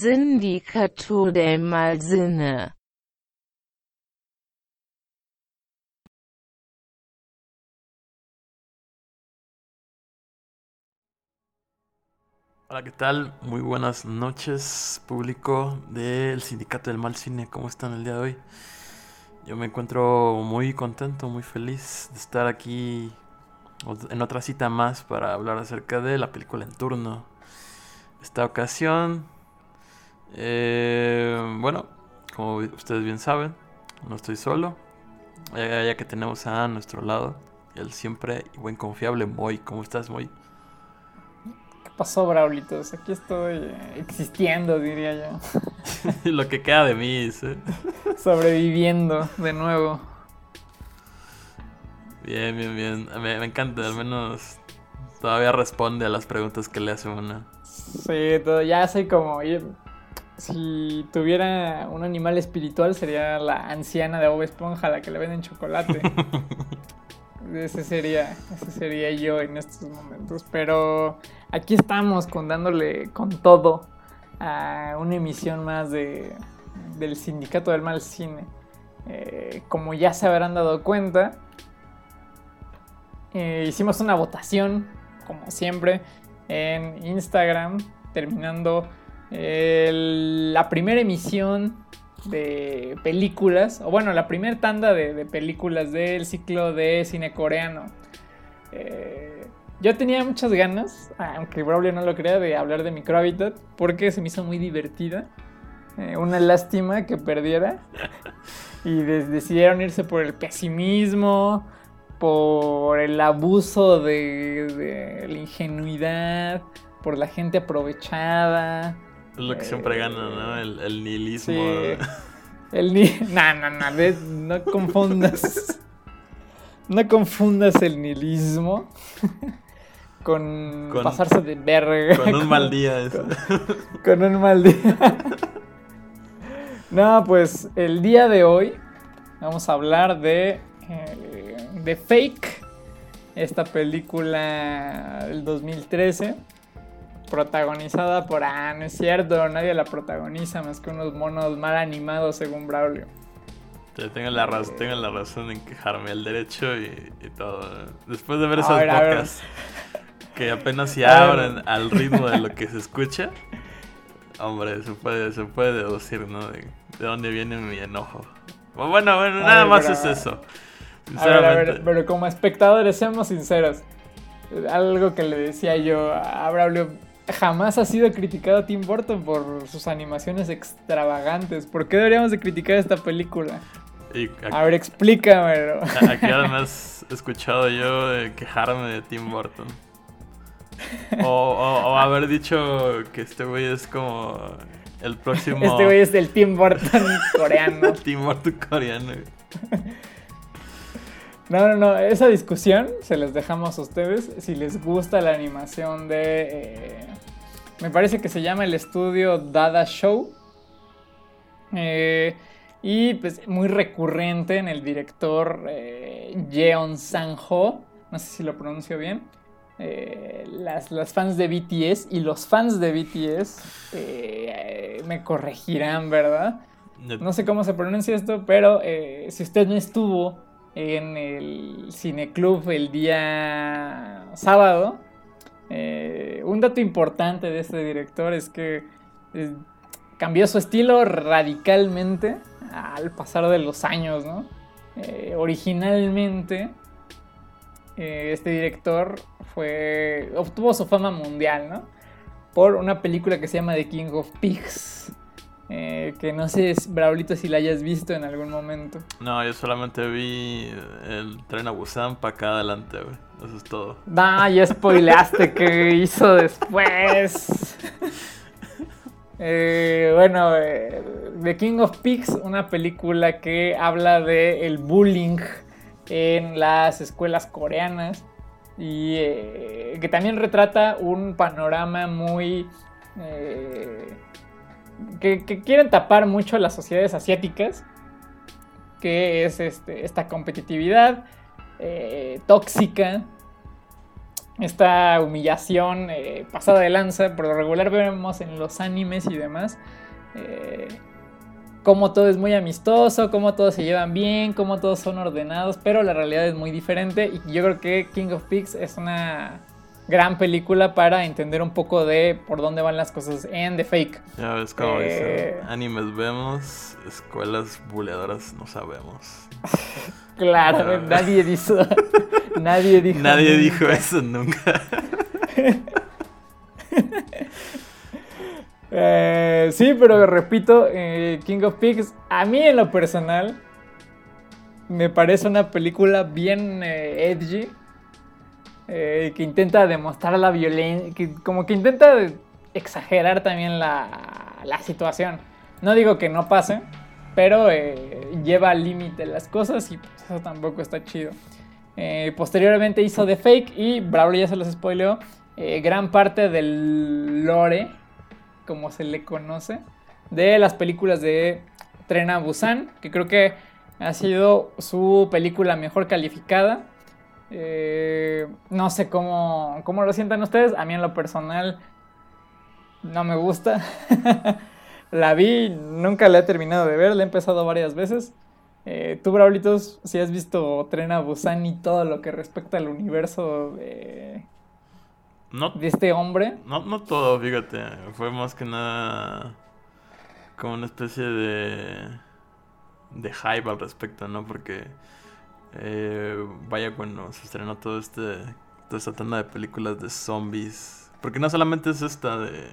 Sindicato del Malsinne Hola, ¿qué tal? Muy buenas noches, público del Sindicato del Mal Cine. ¿Cómo están el día de hoy? Yo me encuentro muy contento, muy feliz de estar aquí en otra cita más para hablar acerca de la película en turno. Esta ocasión, eh, bueno, como ustedes bien saben, no estoy solo, ya, que tenemos a nuestro lado el siempre y buen confiable Moy. ¿Cómo estás, Moy? pasó, Braulitos? Aquí estoy eh, existiendo, diría yo. Lo que queda de mí, ¿sí? Sobreviviendo de nuevo. Bien, bien, bien. Me, encanta, al menos todavía responde a las preguntas que le hace una. Sí, todo, ya soy como... Si tuviera un animal espiritual sería la anciana de Bob Esponja, la que le venden chocolate. ese sería, ese sería yo en estos momentos. Pero aquí estamos con dándole con todo a una emisión más de, del Sindicato del Mal Cine. Eh, como ya se habrán dado cuenta, eh, hicimos una votación, como siempre, en Instagram, terminando la primera emisión de películas, o bueno, la primera tanda de, películas del ciclo de cine coreano. Eh, yo tenía muchas ganas, aunque Braulio no lo crea, de hablar de Microhabitat, porque se me hizo muy divertida. Eh, una lástima que perdiera. Y decidieron irse por el pesimismo, por el abuso de, la ingenuidad, por la gente aprovechada. Es lo que siempre gana, ¿no? El, nihilismo. El ni... No, no, no, no confundas. No confundas el nihilismo con, pasarse de verga. Con un mal día. Eso. Con, un mal día. no, pues el día de hoy vamos a hablar de, eh, de Fake, esta película del 2013 protagonizada por, ah, no es cierto, nadie la protagoniza más que unos monos mal animados según Braulio. Tengo la, tengo la razón en quejarme, el derecho y, todo. Después de ver esas pocas que apenas se abren al ritmo de lo que se escucha, hombre, se puede, se puede deducir, ¿no? De, dónde viene mi enojo. Bueno, bueno, nada más es eso. A ver, a ver, pero como espectadores, seamos sinceros. Algo que le decía yo a Braulio, jamás ha sido criticado Tim Burton por sus animaciones extravagantes. ¿Por qué deberíamos de criticar esta película? a ver, explícamelo. Aquí además he escuchado yo quejarme de Tim Burton. O, haber dicho que este güey es como el próximo... Este güey es el Tim Burton coreano. Tim Burton coreano. No, no, no, esa discusión se les dejamos a ustedes. Si les gusta la animación de... Eh, me parece que se llama el estudio Dada Show. Eh, y pues muy recurrente en el director eh, Jeon Sang-ho. No sé si lo pronuncio bien. las, las, fans de BTS y los fans de BTS me corregirán, ¿verdad? No sé cómo se pronuncia esto, pero si usted no estuvo en el cineclub el día sábado. Eh, un dato importante de este director es que eh, cambió su estilo radicalmente al pasar de los años, ¿no? Eh, originalmente, este director fue, obtuvo su fama mundial, ¿no? Por una película que se llama The King of Pigs. Eh, que no sé, Braulito, si la hayas visto en algún momento. No, yo solamente vi el tren a Busan para acá adelante, güey. Eso es todo. Nah, ya spoileaste que hizo después. Eh, bueno, eh, The King of Pigs, una película que habla de el bullying en las escuelas coreanas y que también retrata un panorama muy que, quieren tapar mucho las sociedades asiáticas, que es este, esta competitividad, eh, tóxica, esta humillación eh, pasada de lanza, por lo regular vemos en los animes y demás, eh, cómo todo es muy amistoso, cómo todos se llevan bien, cómo todos son ordenados, pero la realidad es muy diferente. Y yo creo que King of Pigs es una gran película para entender un poco de por dónde van las cosas en The Fake. Ya ves como Eh. dice, animes vemos, escuelas buleadoras no sabemos. Claro, nadie dijo, nadie dijo, Nadie nunca. dijo eso nunca. Eh, sí, pero repito, eh, King of Pigs, a mí en lo personal, me parece una película bien eh, edgy, eh, que intenta demostrar la violencia, como que intenta exagerar también la, situación. No digo que no pase, pero eh, lleva al límite las cosas y pues, eso tampoco está chido. Eh, posteriormente hizo The Fake y Braulio ya se los spoileó. gran parte del lore, como se le conoce, de las películas de Tren a Busan, que creo que ha sido su película mejor calificada. Eh, no sé cómo, cómo lo sientan ustedes, a mí en lo personal no me gusta. la vi, nunca la he terminado de ver, la he empezado varias veces. Eh, Tú, Braulitos, si has visto Tren a Busan y todo lo que respecta al universo de, No, de este hombre. no, no todo, fíjate. Fue más que nada como una especie de, de hype al respecto, ¿no? Porque eh, vaya cuando se estrenó todo este, toda esta tanda de películas de zombies. Porque no solamente es esta de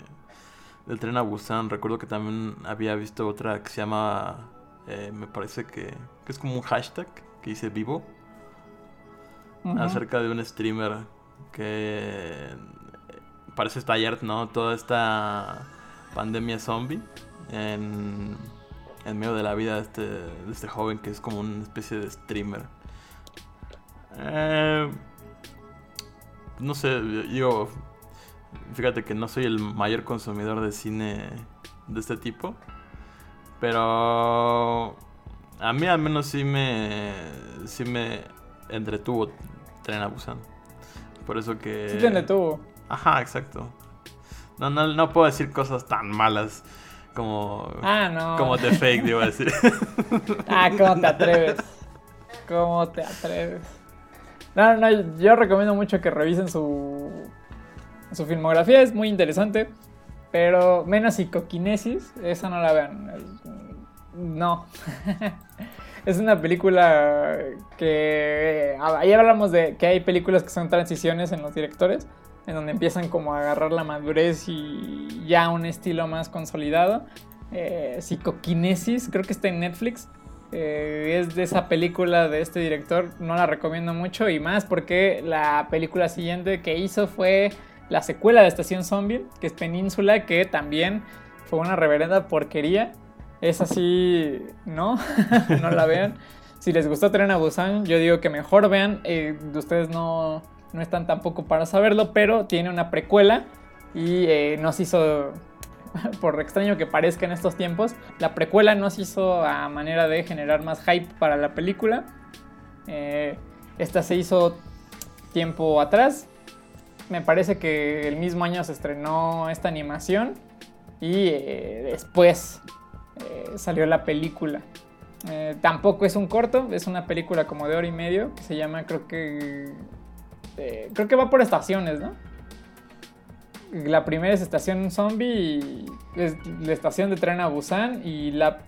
del tren a Busan, recuerdo que también había visto otra que se llama, eh, me parece que, que es como un hashtag que dice vivo. Acerca de un streamer que eh, parece estallar, ¿no? Toda esta pandemia zombie en, en medio de la vida de este, de este joven que es como una especie de streamer. Eh, no sé, yo fíjate que no soy el mayor consumidor de cine de este tipo, pero a mí al menos sí me sí me entretuvo Tren a Busan. Por eso que Sí te detuvo. Ajá, exacto. No, no, no puedo decir cosas tan malas como Ah, no. como The Fake, iba a decir. Ah, ¿cómo te atreves? ¿Cómo te atreves? No, no, yo recomiendo mucho que revisen su, su filmografía, es muy interesante. Pero menos psicoquinesis, esa no la vean. No. es una película que. Ahí hablamos de que hay películas que son transiciones en los directores, en donde empiezan como a agarrar la madurez y ya un estilo más consolidado. Eh, psicoquinesis, creo que está en Netflix. Eh, es de esa película de este director, no la recomiendo mucho y más porque la película siguiente que hizo fue la secuela de Estación Zombie, que es Península, que también fue una reverenda porquería. Es así, ¿no? no la vean. Si les gustó Tren a Busan, yo digo que mejor vean. eh, ustedes no, no están tampoco para saberlo, pero tiene una precuela y eh, nos hizo por extraño que parezca en estos tiempos, la precuela nos hizo a manera de generar más hype para la película. Eh, esta se hizo tiempo atrás. Me parece que el mismo año se estrenó esta animación y eh, después eh, salió la película. Tampoco es un corto, es una película como de hora y medio que se llama, creo que. creo que va por estaciones, ¿no? La primera es Estación Zombie es la estación de tren a Busan y la,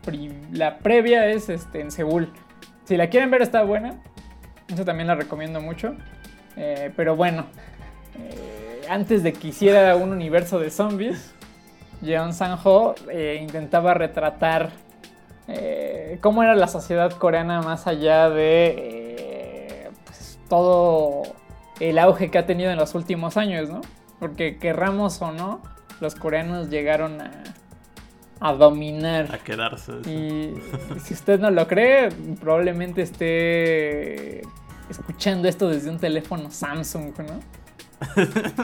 la previa es este, en Seúl. Si la quieren ver está buena, eso también la recomiendo mucho. Eh, pero bueno, eh, antes de que hiciera un universo de zombies, Jeon Sang-ho eh, intentaba retratar cómo era la sociedad coreana más allá de pues, todo el auge que ha tenido en los últimos años, ¿no? Porque querramos o no, los coreanos llegaron a, a dominar. a quedarse. Y si usted no lo cree, probablemente esté escuchando esto desde un teléfono Samsung, ¿no?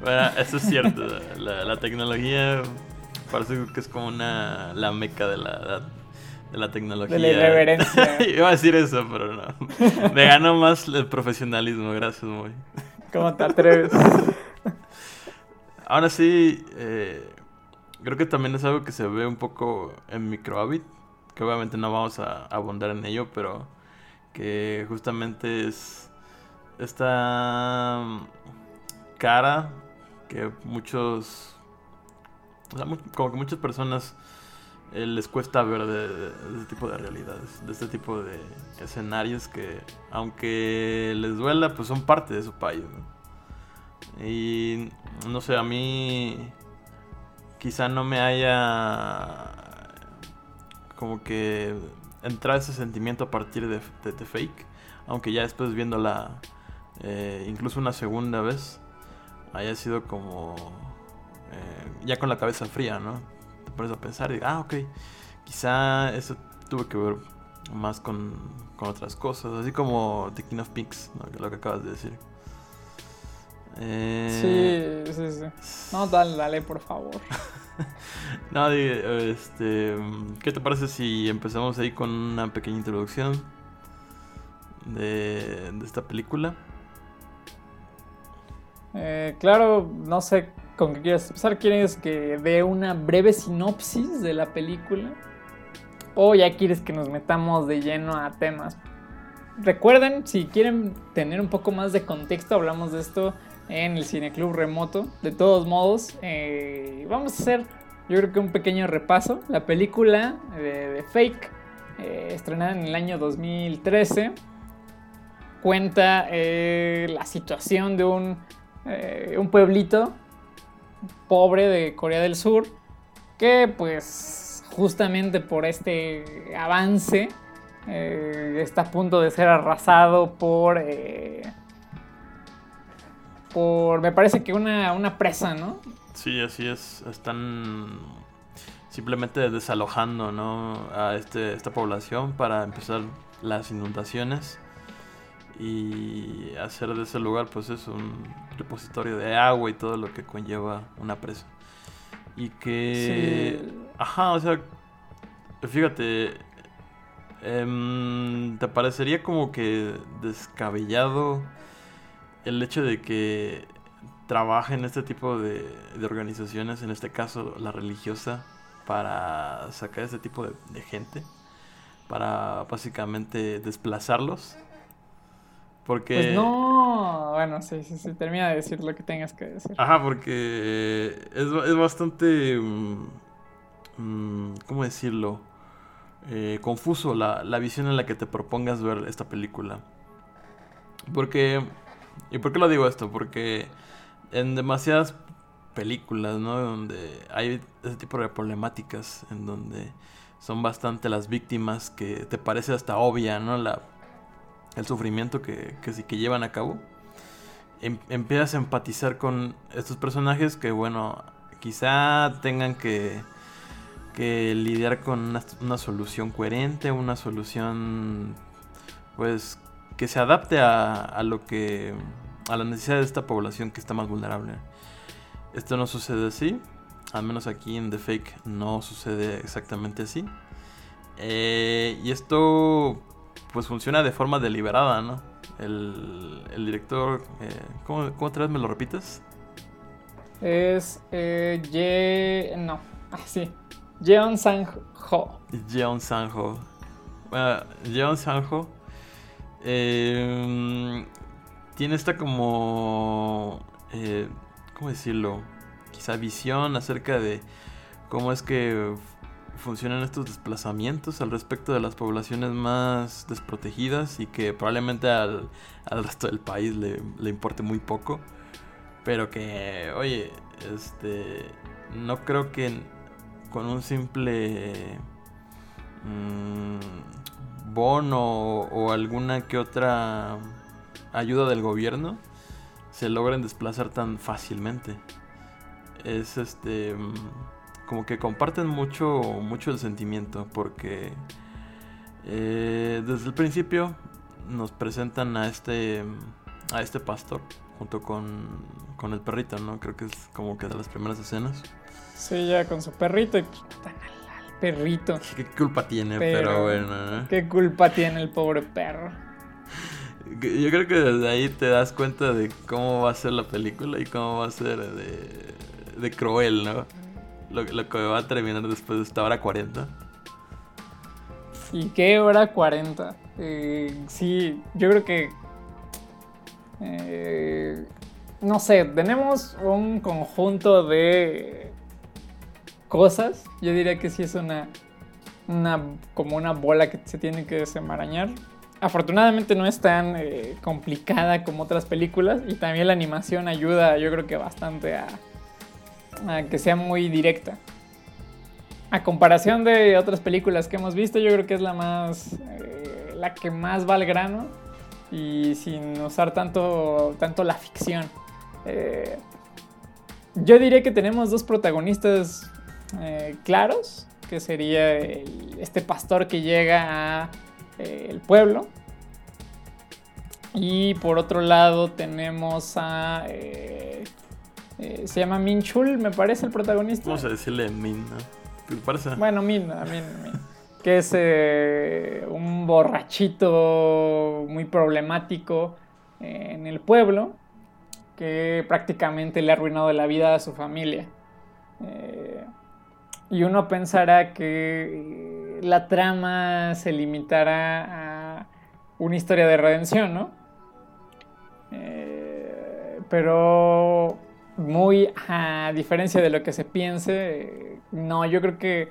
Bueno, eso es cierto. La, la tecnología parece que es como una la meca de la edad. de la tecnología. De la irreverencia. Iba a decir eso, pero no. Me ganó más el profesionalismo, gracias, muy. ¿Cómo te atreves? Ahora sí, eh, creo que también es algo que se ve un poco en Microhabit, que obviamente no vamos a abundar en ello, pero que justamente es esta cara que muchos, como que muchas personas eh, les cuesta ver de este tipo de realidades, de este tipo de escenarios que, aunque les duela, pues son parte de su país. ¿no? Y no sé, a mí quizá no me haya como que entrado ese sentimiento a partir de, de The Fake, aunque ya después viéndola eh, incluso una segunda vez, haya sido como eh, ya con la cabeza fría, ¿no? Te pones a pensar y ah, ok, quizá eso tuvo que ver más con, con otras cosas, así como The King of. Que lo que acabas de decir. Eh, Sí, sí, sí. No, dale, dale, por favor. No, di- este, ¿qué te parece si empezamos ahí con una pequeña introducción de, de esta película? Eh, claro, no sé con qué quieres empezar. ¿Quieres que dé una breve sinopsis de la película? ¿O ya quieres que nos metamos de lleno a temas? Recuerden, si quieren tener un poco más de contexto, hablamos de esto en el Cineclub Remoto. De todos modos, eh, vamos a hacer, yo creo que un pequeño repaso. La película de, de Fake, eh, estrenada en el año 2013, cuenta eh, la situación de un un pueblito pobre de Corea del Sur que pues justamente por este avance está a punto de ser arrasado por por me parece que una, una presa, ¿no? Sí, así es. Están simplemente desalojando ¿no? a este, esta población para empezar las inundaciones y hacer de ese lugar pues es un repositorio de agua y todo lo que conlleva una presa. Y que... Sí. Ajá, o sea, fíjate, em, ¿te parecería como que descabellado el hecho de que trabajen este tipo de, de organizaciones, en este caso la religiosa, para sacar este tipo de, de gente? Para básicamente desplazarlos. Porque... Pues no, bueno, sí, sí, sí, termina de decir lo que tengas que decir. Ajá, porque es, es bastante... mm, mm, ¿Cómo decirlo? Eh, confuso la, la visión en la que te propongas ver esta película. Porque... ¿Y por qué lo digo esto? Porque en demasiadas películas, ¿no? Donde hay ese tipo de problemáticas, en donde son bastante las víctimas que te parece hasta obvia, ¿no? La, el sufrimiento que, que que llevan a cabo em- empiezas a empatizar con estos personajes que, bueno, quizá tengan que, que lidiar con una solución coherente, una solución, pues, que se adapte a, a lo que, a la necesidad de esta población que está más vulnerable. Esto no sucede así, al menos aquí en The Fake no sucede exactamente así. Eh, y esto, pues, funciona de forma deliberada, ¿no? El, el director, eh, ¿cómo, ¿cómo otra vez me lo repites? Es eh, Ye... no, ah, sí, Jeon Sang-ho. Jeon Sanjo. Bueno, Jeon Sanjo eh, tiene esta como, eh, ¿cómo decirlo? Quizá visión acerca de cómo es que funcionan estos desplazamientos al respecto de las poblaciones más desprotegidas y que probablemente al, al resto del país le, le importe muy poco. Pero que, oye, este, no creo que con un simple mm, bono o, alguna que otra ayuda del gobierno se logren desplazar tan fácilmente. Es este mm, como que comparten mucho mucho el sentimiento porque eh, desde el principio nos presentan a este a este pastor junto con, con el perrito, ¿no? Creo que es como que de las primeras escenas. Sí, ya con su perrito perrito. ¿Qué culpa tiene? Pero- Pero, bueno, ¿no? ¿Qué culpa tiene el pobre perro? Yo creo que desde ahí te das cuenta de cómo va a ser la película y cómo va a ser de, de cruel, ¿no? Lo, lo que va a terminar después de esta hora 40. ¿Y qué hora 40? Eh, sí, yo creo que... eh, no sé, tenemos un conjunto de cosas. Yo diría que sí es una, una como una bola que se tiene que desenmarañar. Afortunadamente no es tan eh, complicada como otras películas y también la animación ayuda yo creo que bastante a, a que sea muy directa. A comparación de otras películas que hemos visto, yo creo que es la más. eh, la que más va al grano. Y sin usar tanto, tanto la ficción. Eh, yo diría que tenemos dos protagonistas eh, claros. Que sería el- este pastor que llega a eh, el pueblo. Y por otro lado tenemos a. eh, eh, se llama Min Chul, me parece el protagonista. Vamos a decirle Min, ¿no? Bueno, Min, Min, Min. Que es un borrachito muy problemático en el pueblo que prácticamente le ha arruinado la vida a su familia. Eh, y uno pensará que eh, la trama se limitará a una historia de redención, ¿no? Eh, pero muy a diferencia de lo que se piense, no, yo creo que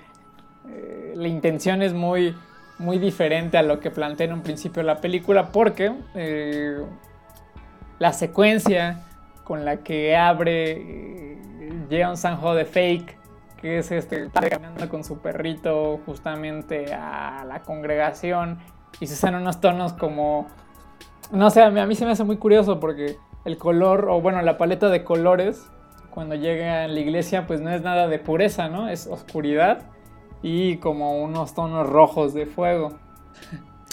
eh, la intención es muy, muy diferente a lo que plantea en un principio la película porque la secuencia con la que abre Jeon Sanjo de Fake, que es este padre caminando con su perrito justamente a la congregación y se usan unos tonos como no sé, a mí, a mí se me hace muy curioso porque el color, o bueno, la paleta de colores, cuando llega a la iglesia, pues no es nada de pureza, ¿no? Es oscuridad y como unos tonos rojos de fuego.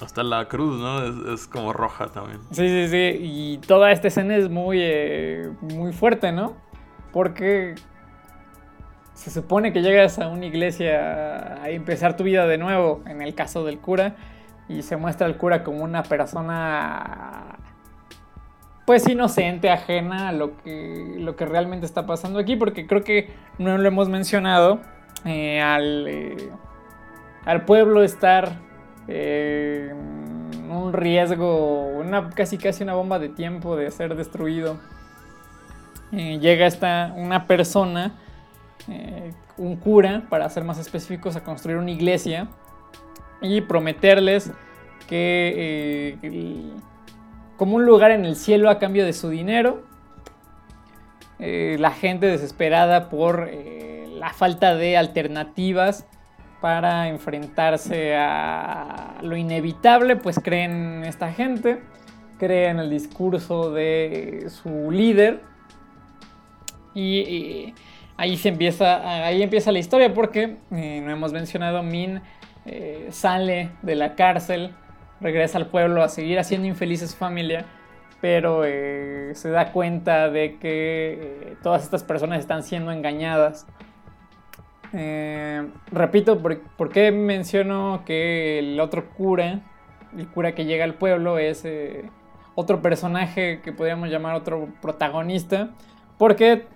Hasta la cruz, ¿no? Es, es como roja también. Sí, sí, sí. Y toda esta escena es muy, eh, muy fuerte, ¿no? Porque se supone que llegas a una iglesia a empezar tu vida de nuevo, en el caso del cura, y se muestra al cura como una persona, pues inocente, ajena a lo que, lo que realmente está pasando aquí, porque creo que no lo hemos mencionado, eh, al, eh, al pueblo estar eh, un riesgo, una, casi casi una bomba de tiempo de ser destruido. Eh, llega esta una persona, eh, un cura, para ser más específicos, a construir una iglesia y prometerles que eh, como un lugar en el cielo a cambio de su dinero. Eh, la gente desesperada por la falta de alternativas para enfrentarse a lo inevitable, pues creen en esta gente, creen el discurso de su líder y ahí se empieza, ahí empieza la historia porque eh, no hemos mencionado Min eh, sale de la cárcel, regresa al pueblo a seguir haciendo infeliz a su familia, pero eh, se da cuenta de que todas estas personas están siendo engañadas. Repito, ¿por, qué menciono que el otro cura, el cura que llega al pueblo, es otro personaje que podríamos llamar otro protagonista? Porque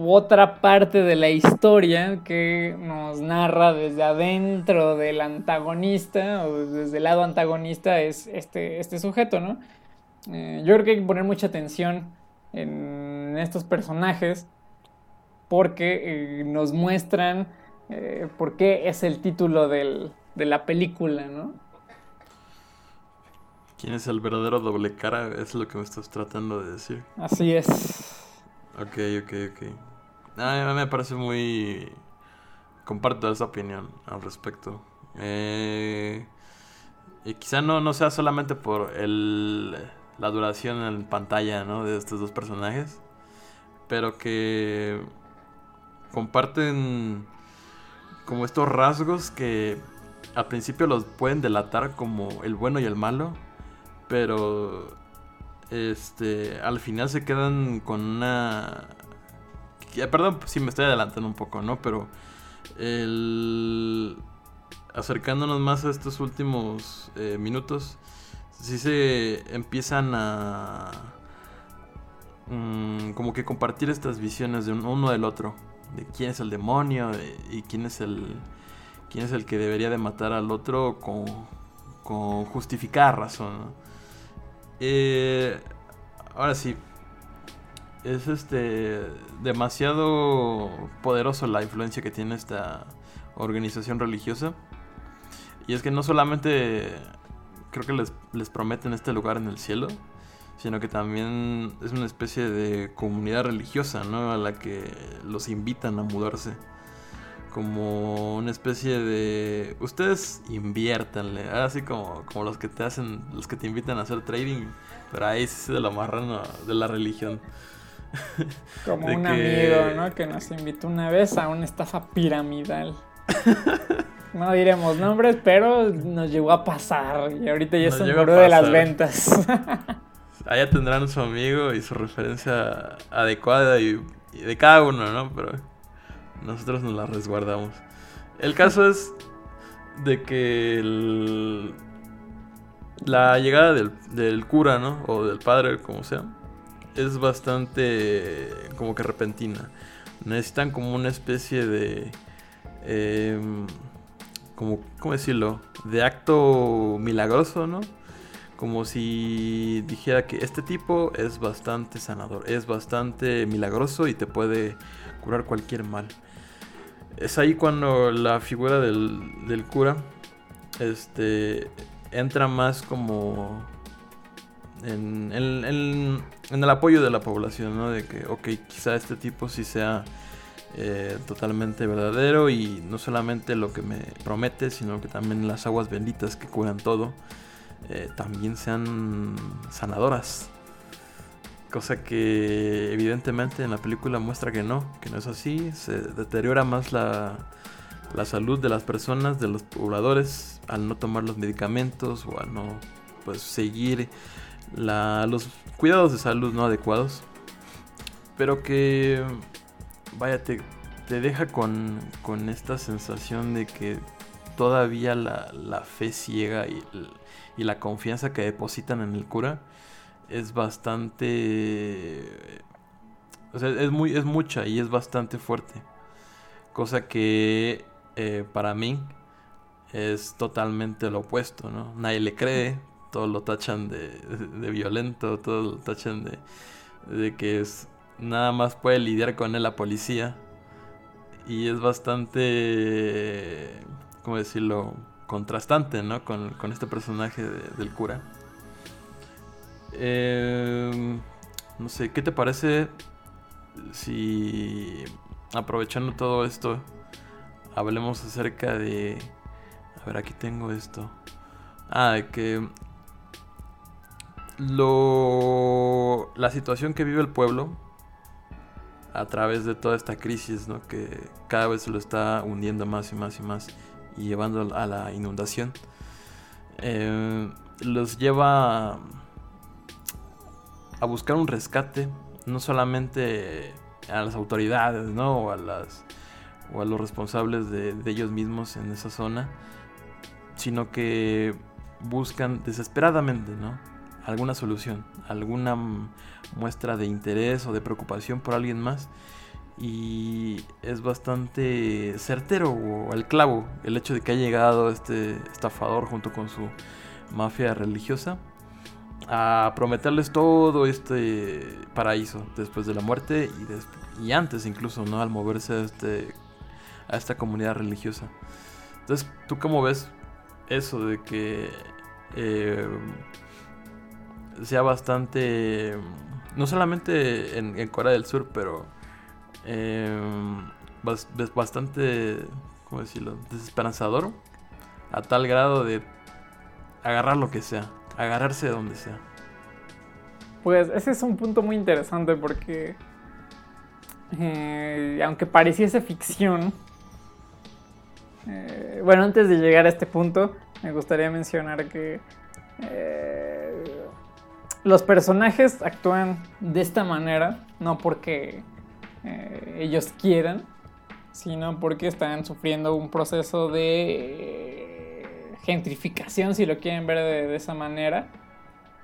otra parte de la historia que nos narra desde adentro del antagonista o desde el lado antagonista es este, este sujeto, ¿no? Eh, yo creo que hay que poner mucha atención en estos personajes porque eh, nos muestran eh, por qué es el título del- de la película, ¿no? ¿Quién es el verdadero doble cara? Es lo que me estás tratando de decir. Así es. Ok, ok, ok. A mí me parece muy... Comparto esa opinión al respecto. Eh, Y quizá no, no sea solamente por el, la duración en pantalla ¿no? de estos dos personajes, pero que comparten como estos rasgos que al principio los pueden delatar como el bueno y el malo, pero este al final se quedan con una perdón si me estoy adelantando un poco, ¿no? Pero acercándonos más a estos últimos eh, minutos, sí se empiezan a mm, como que compartir estas visiones de uno del otro, de quién es el demonio y quién es el quién es el que debería de matar al otro con, con justificada razón. Eh, ahora sí, es este demasiado poderoso la influencia que tiene esta organización religiosa. Y es que no solamente creo que les, les prometen este lugar en el cielo, sino que también es una especie de comunidad religiosa, ¿no? A la que los invitan a mudarse. Como una especie de... Ustedes inviértanle, así como, como los que te hacen, los que te invitan a hacer trading, pero ahí sí se lo amarran de la religión. Como un amigo, ¿no? Que nos invitó una vez a una estafa piramidal. No diremos nombres, pero nos llegó a pasar. Y ahorita ya es un de las ventas. Allá tendrán su amigo y su referencia adecuada y, de cada uno, ¿no? Pero nosotros nos la resguardamos. El caso es de que la llegada del, cura, ¿no? O del padre, como sea, es bastante como que repentina. Necesitan como una especie de... Em, como, ¿cómo decirlo? De acto milagroso, ¿no? Como si dijera que este tipo es bastante sanador, es bastante milagroso y te puede curar cualquier mal. Es ahí cuando la figura del, del cura este, entra más como en, el apoyo de la población, ¿no? De que, ok, quizá este tipo sí sea eh, totalmente verdadero y no solamente lo que me promete, sino que también las aguas benditas que curan todo, eh, también sean sanadoras. Cosa que evidentemente en la película muestra que no, que no es así, se deteriora más la, la salud de las personas, de los pobladores, al no tomar los medicamentos o al no pues seguir los cuidados de salud no adecuados, pero que, vaya, te, deja con, esta sensación de que todavía la, fe ciega y, la confianza que depositan en el cura es bastante... O sea, es, muy, es mucha y es bastante fuerte. Cosa que eh, para mí es totalmente lo opuesto, ¿no? Nadie le cree, todos lo tachan de, violento, todos lo tachan de, de que es, nada más puede lidiar con él la policía. Y es bastante, ¿cómo decirlo? Contrastante, ¿no? Con, este personaje del cura. Em, no sé, ¿qué te parece si aprovechando todo esto hablemos acerca de... A ver, aquí tengo esto. Ah, que lo, la situación que vive el pueblo a través de toda esta crisis, ¿no? que cada vez se lo está hundiendo más y más y más y llevando a la inundación, eh, los lleva buscar un rescate, no solamente a las autoridades ¿no? o, a las, o a los responsables de, de ellos mismos en esa zona, sino que buscan desesperadamente, ¿no? alguna solución, alguna muestra de interés o de preocupación por alguien más. Y es bastante certero o al clavo el hecho de que ha llegado este estafador junto con su mafia religiosa a prometerles todo este paraíso después de la muerte y, antes incluso, ¿no? Al moverse a, este, a esta comunidad religiosa. Entonces, ¿tú cómo ves eso de que eh, sea bastante, no solamente en, Corea del Sur, pero eh, bastante, ¿cómo decirlo?, desesperanzador, a tal grado de agarrar lo que sea, agarrarse de donde sea. Pues ese es un punto muy interesante porque, eh, aunque pareciese ficción, eh, bueno, antes de llegar a este punto, me gustaría mencionar que los personajes actúan de esta manera, no porque eh, ellos quieran, sino porque están sufriendo un proceso de eh, gentrificación, si lo quieren ver de, esa manera.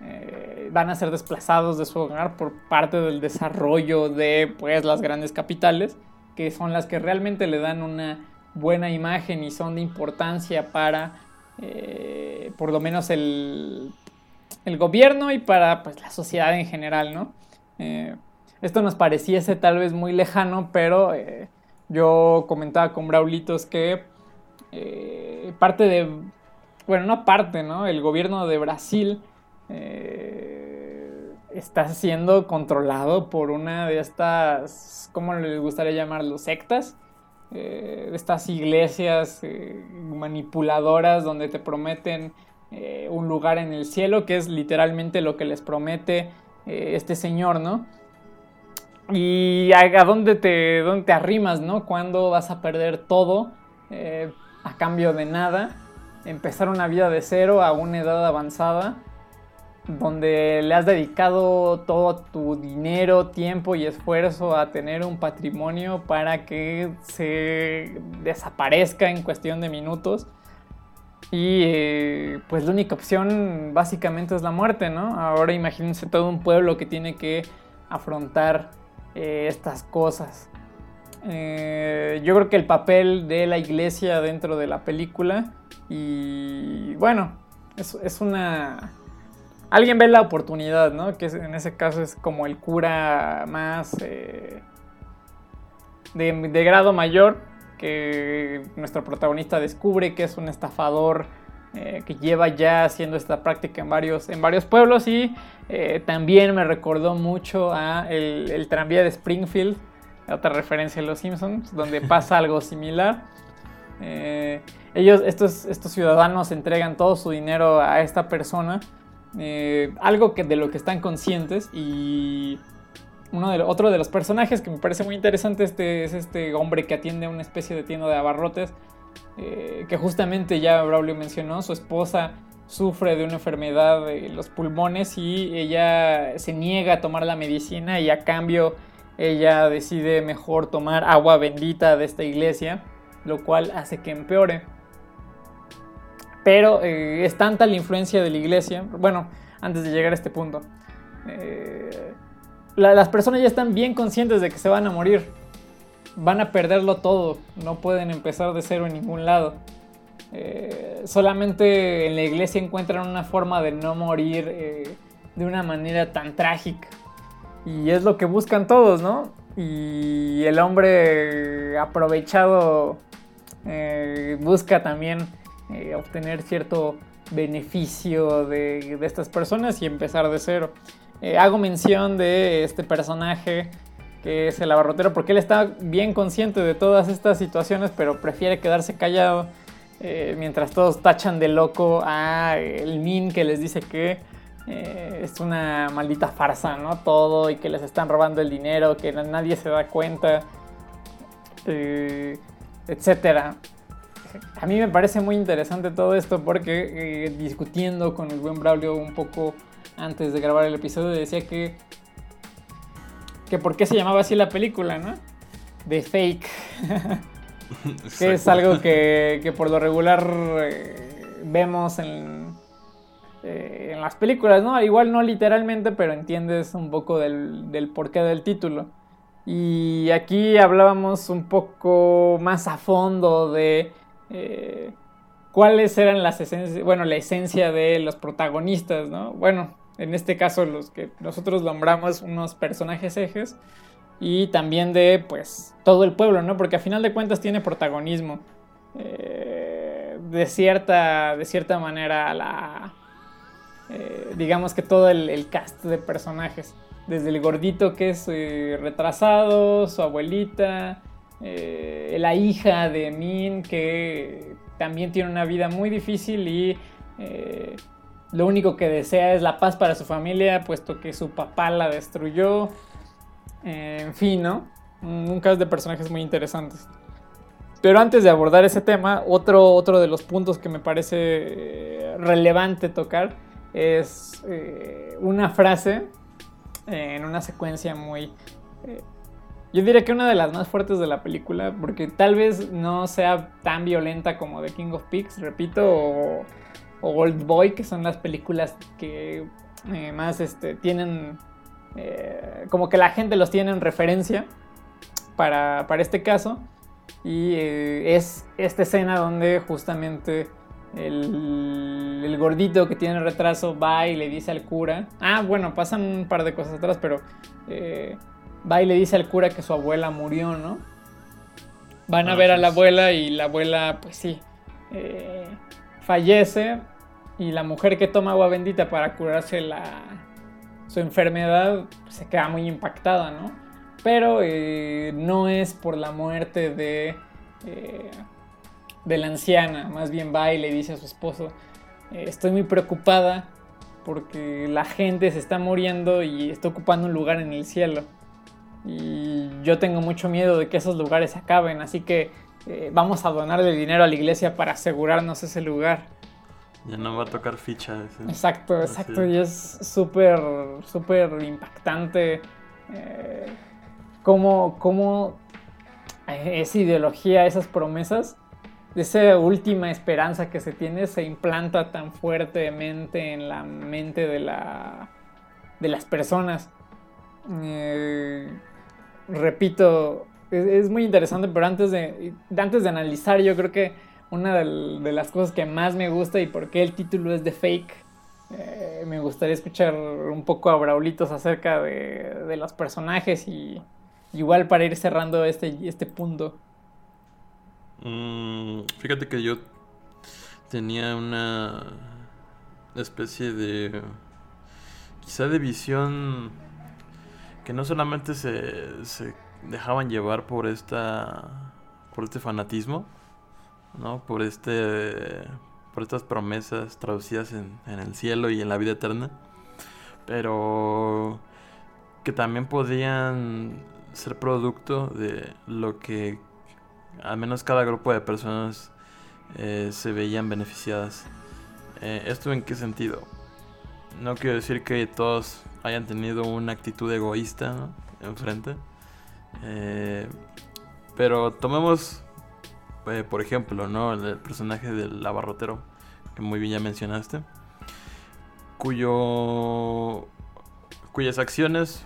Eh, van a ser desplazados de su hogar por parte del desarrollo de pues, las grandes capitales, que son las que realmente le dan una buena imagen y son de importancia para, eh, por lo menos, el, el, gobierno y para pues, la sociedad en general, ¿no? esto nos pareciese tal vez muy lejano, pero yo comentaba con Braulitos que eh, parte de, bueno, no parte, ¿no? El gobierno de Brasil eh, está siendo controlado por una de estas, ¿cómo les gustaría llamarlo? Sectas. Eh, estas iglesias manipuladoras donde te prometen un lugar en el cielo, que es literalmente lo que les promete este señor, ¿no? Y a, dónde, te, dónde te arrimas, ¿no? Cuando vas a perder todo eh, a cambio de nada. Empezar una vida de cero a una edad avanzada. Donde le has dedicado todo tu dinero, tiempo y esfuerzo a tener un patrimonio para que se desaparezca en cuestión de minutos. Y eh, pues la única opción básicamente es la muerte, ¿no? Ahora imagínense todo un pueblo que tiene que afrontar eh, estas cosas. Eh, yo creo que el papel de la iglesia dentro de la película y bueno, es, una... Alguien ve la oportunidad, ¿no? Que en ese caso es como el cura más eh, de, grado mayor que nuestro protagonista descubre que es un estafador que lleva ya haciendo esta práctica en varios, en varios pueblos y eh, también me recordó mucho a el, tranvía de Springfield, otra referencia a Los Simpsons, donde pasa algo similar. Eh, ellos, estos, estos ciudadanos entregan todo su dinero a esta persona, eh, algo que, de lo que están conscientes y uno de, otro de los personajes que me parece muy interesante este, es este hombre que atiende una especie de tienda de abarrotes, que justamente ya Braulio mencionó, su esposa sufre de una enfermedad de los pulmones y ella se niega a tomar la medicina y a cambio ella decide mejor tomar agua bendita de esta iglesia, lo cual hace que empeore. Pero eh, es tanta la influencia de la iglesia, bueno, antes de llegar a este punto, eh, las personas ya están bien conscientes de que se van a morir, van a perderlo todo, no pueden empezar de cero en ningún lado. Eh, solamente en la iglesia encuentran una forma de no morir de una manera tan trágica. Y es lo que buscan todos, ¿no? Y el hombre aprovechado busca también obtener cierto beneficio de, estas personas y empezar de cero. hago mención de este personaje que es el abarrotero porque él está bien consciente de todas estas situaciones pero prefiere quedarse callado eh, mientras todos tachan de loco a el Min que les dice que eh, es una maldita farsa, ¿no? Todo y que les están robando el dinero, que nadie se da cuenta, eh, etcétera. A mí me parece muy interesante todo esto porque discutiendo con el buen Braulio un poco antes de grabar el episodio decía que que por qué se llamaba así la película, ¿no? De fake. que es algo que, por lo regular eh, vemos en, eh, en las películas, ¿no? Igual no literalmente, pero entiendes un poco del, porqué del título. Y aquí hablábamos un poco más a fondo de eh, cuáles eran las esencias, bueno, la esencia de los protagonistas, ¿no? Bueno, en este caso los que nosotros nombramos unos personajes ejes y también de pues todo el pueblo, ¿no? Porque a final de cuentas tiene protagonismo. Eh, de, cierta, de cierta manera la... Eh, digamos que todo el, cast de personajes. Desde el gordito que es eh, retrasado, su abuelita, la hija de Min que también tiene una vida muy difícil y lo único que desea es la paz para su familia, puesto que su papá la destruyó en fin, ¿no? Un cast de personajes muy interesantes. Pero antes de abordar ese tema, otro, otro de los puntos que me parece eh, relevante tocar es eh, una frase en una secuencia muy, eh, yo diría que una de las más fuertes de la película, porque tal vez no sea tan violenta como The King of Pigs, repito, o, Old Boy, que son las películas que eh, más este, tienen, eh, como que la gente los tiene en referencia para, este caso. Y eh, es esta escena donde justamente el, gordito que tiene retraso va y le dice al cura. Ah, bueno, pasan un par de cosas atrás, pero va y le dice al cura que su abuela murió, ¿no? Van a ah, ver a la abuela y la abuela, pues sí, eh, fallece. Y la mujer que toma agua bendita para curarse la, su enfermedad pues, se queda muy impactada, ¿no? Pero eh, no es por la muerte de de la anciana, más bien va y le dice a su esposo, eh, estoy muy preocupada porque la gente se está muriendo y está ocupando un lugar en el cielo. Y yo tengo mucho miedo de que esos lugares se acaben, así que eh, vamos a donarle dinero a la iglesia para asegurarnos ese lugar. Ya no va a tocar ficha. Exacto, exacto. Y es súper, súper impactante eh, cómo, cómo esa ideología, esas promesas esa última esperanza que se tiene se implanta tan fuertemente en la mente de, la, de las personas. Eh, repito, es, muy interesante, pero antes de, antes de analizar, yo creo que una de, las cosas que más me gusta y por qué el título es de Fake, eh, me gustaría escuchar un poco a Braulitos acerca de, de los personajes y igual para ir cerrando este, este punto. Mm, fíjate que yo tenía una especie de quizá de visión que no solamente se, se dejaban llevar por esta por este fanatismo no por este por estas promesas traducidas en, en el cielo y en la vida eterna pero que también podían ser producto de lo que al menos cada grupo de personas eh, se veían beneficiadas. Eh, ¿Esto en qué sentido? No quiero decir que todos hayan tenido una actitud egoísta enfrente. Eh, pero tomemos, por ejemplo, ¿no? el personaje del abarrotero, que muy bien ya mencionaste, cuyo, cuyas acciones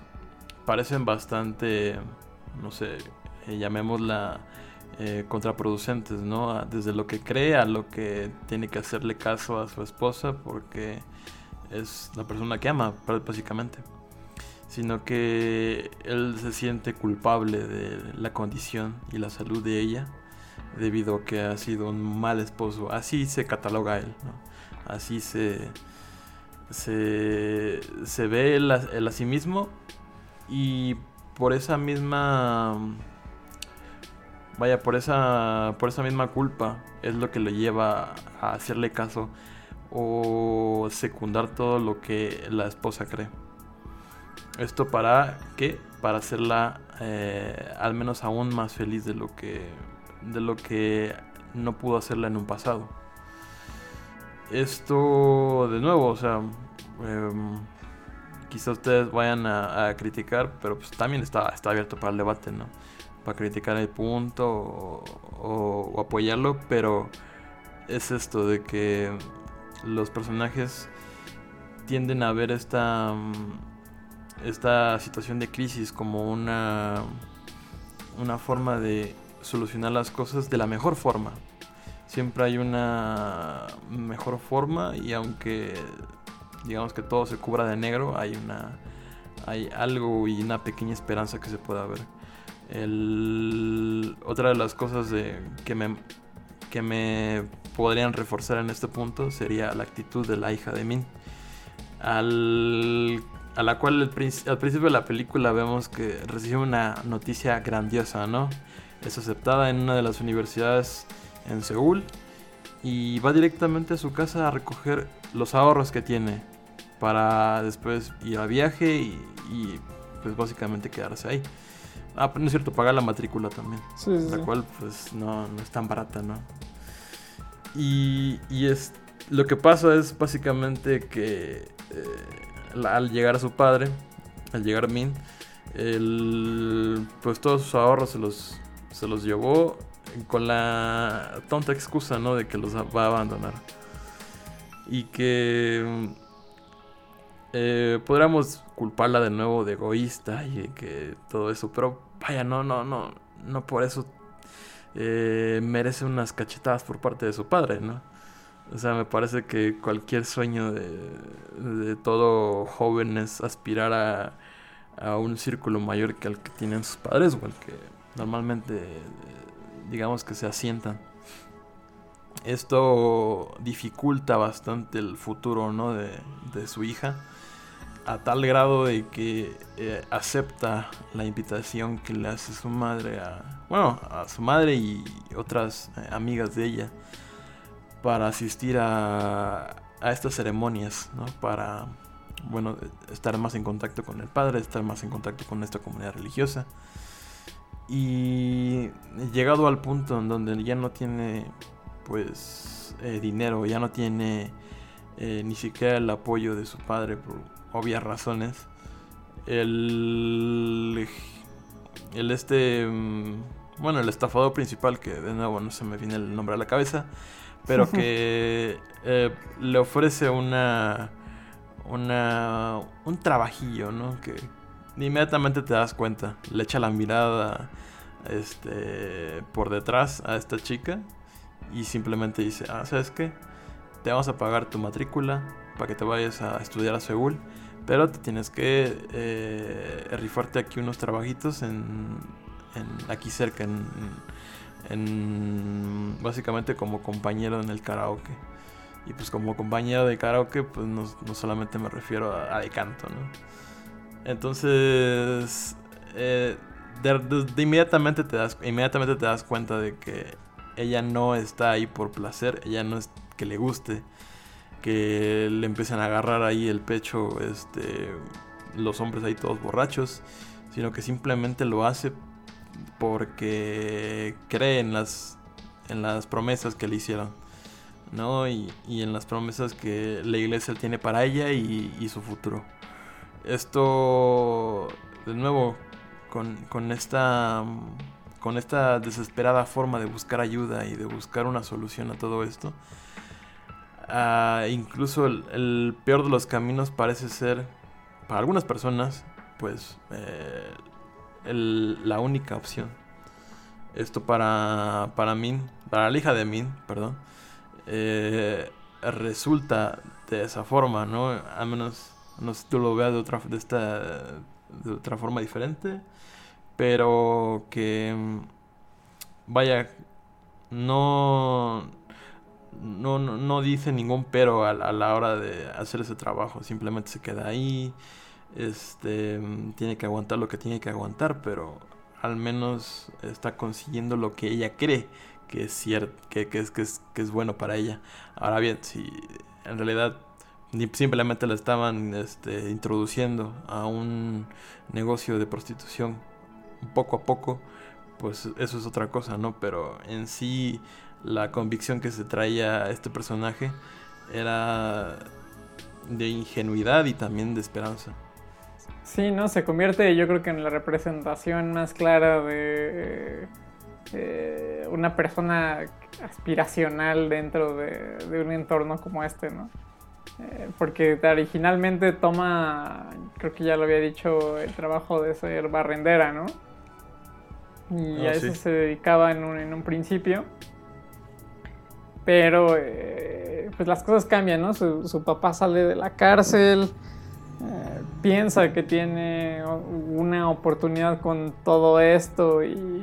parecen bastante, no sé, llamémosla eh, contraproducentes, ¿no? Desde lo que cree a lo que tiene que hacerle caso a su esposa porque es la persona que ama, básicamente. Sino que él se siente culpable de la condición y la salud de ella debido a que ha sido un mal esposo. Así se cataloga él. Así se, se, se ve él a sí mismo y por esa misma vaya, por esa, por esa misma culpa es lo que lo lleva a hacerle caso o secundar todo lo que la esposa cree. Esto para qué? Para hacerla eh, al menos aún más feliz de lo que de lo que no pudo hacerla en un pasado. Esto de nuevo, o sea, em, quizá ustedes vayan a, criticar, pero pues también está, está abierto para el debate, ¿no? para criticar el punto o, apoyarlo, pero es esto de que los personajes tienden a ver esta, esta situación de crisis como una, una forma de solucionar las cosas de la mejor forma. Siempre hay una mejor forma y aunque digamos que todo se cubra de negro, hay una hay algo y una pequeña esperanza que se pueda ver. Otra de las cosas de, que, me, que me podrían reforzar en este punto sería la actitud de la hija de Min. Al, a la cual al principio de la película vemos que recibe una noticia grandiosa, ¿no? Es aceptada en una de las universidades en Seúl y va directamente a su casa a recoger los ahorros que tiene para después ir a viaje y, y pues básicamente quedarse ahí. Ah, pero no es cierto, pagar la matrícula también. la cual, pues, no, no es tan barata, ¿no? Y, y es, lo que pasa es básicamente que eh, al llegar a su padre, al llegar Min, el, pues todos sus ahorros se los, se los llevó con la tonta excusa, ¿no? De que los va a abandonar. Y que eh, podríamos culparla de nuevo de egoísta y que todo eso, pero vaya, no, no, no, no por eso eh, merece unas cachetadas por parte de su padre, ¿no? O sea, me parece que cualquier sueño de, de todo joven es aspirar a, a, un círculo mayor que el que tienen sus padres o que normalmente, digamos que se asientan. Esto dificulta bastante el futuro ¿no? de, de su hija a tal grado de que eh, acepta la invitación que le hace su madre a, bueno, a su madre y otras eh, amigas de ella para asistir a, estas ceremonias, ¿no? Para, bueno, estar más en contacto con el padre, estar más en contacto con esta comunidad religiosa. Y llegado al punto en donde ya no tiene, pues, eh, dinero, ya no tiene ni siquiera el apoyo de su padre por, obvias razones. El. El este. Mm, bueno, el estafador principal, que de nuevo no se me viene el nombre a la cabeza. Pero que eh, le ofrece una. Una. Un trabajillo, ¿no? Que inmediatamente te das cuenta. Le echa la mirada. Este. Por detrás a esta chica. Y simplemente dice: Ah, ¿sabes qué? Te vamos a pagar tu matrícula para que te vayas a estudiar a Seúl. Pero te tienes que eh, rifarte aquí unos trabajitos en, aquí cerca, en, básicamente como compañero en el karaoke. Y pues como compañero de karaoke, pues no, solamente me refiero a, de canto, ¿no? Entonces, eh, de, inmediatamente, te das, inmediatamente te das cuenta de que ella no está ahí por placer, ella no es que le guste que le empiezan a agarrar ahí el pecho este, los hombres ahí todos borrachos, sino que simplemente lo hace porque cree en las, en las promesas que le hicieron, ¿no? Y, en las promesas que la iglesia tiene para ella y, su futuro. Esto, de nuevo, con, con, esta, con esta desesperada forma de buscar ayuda y de buscar una solución a todo esto, Ah, incluso el, peor de los caminos parece ser, para algunas personas, pues eh, la única opción. Esto para, para Min, para la hija de Min, perdón, eh, resulta de esa forma, ¿no? A menos, no sé si tú lo veas de otra, de esta, de otra forma diferente, pero que, vaya, no no, no, dice ningún pero a, la hora de hacer ese trabajo. Simplemente se queda ahí. Este tiene que aguantar lo que tiene que aguantar, pero al menos está consiguiendo lo que ella cree que es cierto, que, es, que, es, que es bueno para ella. Ahora bien, si en realidad simplemente la estaban este, introduciendo a un negocio de prostitución poco a poco, pues eso es otra cosa, ¿no? Pero en sí la convicción que se traía este personaje era de ingenuidad y también de esperanza. Sí, ¿no? Se convierte yo creo que en la representación más clara de eh, una persona aspiracional dentro de, un entorno como este, ¿no? Eh, porque originalmente toma, creo que ya lo había dicho, el trabajo de ser barrendera, ¿no? Y ah, a eso se dedicaba en un, en un principio. Pero eh, pues las cosas cambian, ¿no? Su, papá sale de la cárcel, eh, piensa que tiene una oportunidad con todo esto y,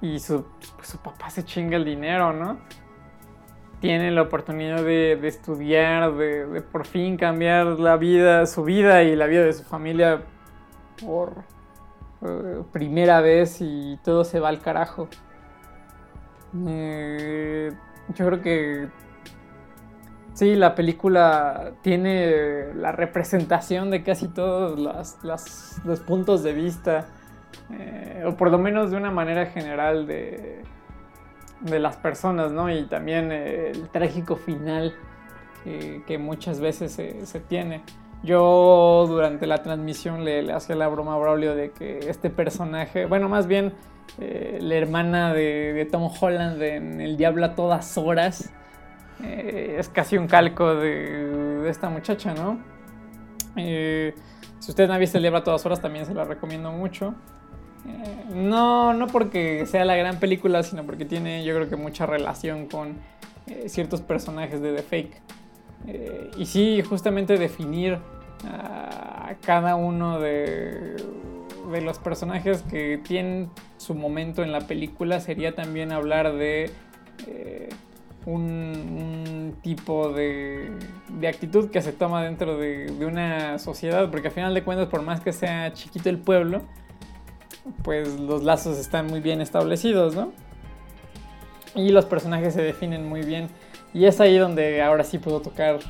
y su, pues, su papá se chinga el dinero, ¿no? Tiene la oportunidad de, estudiar, de, por fin cambiar la vida, su vida y la vida de su familia por eh, primera vez y todo se va al carajo. Eh, yo creo que sí, la película tiene la representación de casi todos los puntos de vista, eh, o por lo menos de una manera general de, de las personas, ¿no? Y también el trágico final que, muchas veces se, tiene. Yo durante la transmisión le, le hacía la broma a Braulio de que este personaje, bueno, más bien eh, la hermana de, Tom Holland en El Diablo a todas horas, eh, es casi un calco de, esta muchacha, ¿no? Eh, si usted no ha visto El Diablo a todas horas, también se la recomiendo mucho. No, no porque sea la gran película, sino porque tiene yo creo que mucha relación con ciertos personajes de The Fake. Y sí, justamente definir a cada uno de, de, los personajes que tienen su momento en la película sería también hablar de un, un, tipo de, de, actitud que se toma dentro de, de una sociedad, porque al final de cuentas, por más que sea chiquito el pueblo, pues los lazos están muy bien establecidos, ¿no? Y los personajes se definen muy bien. Y es ahí donde ahora sí puedo tocar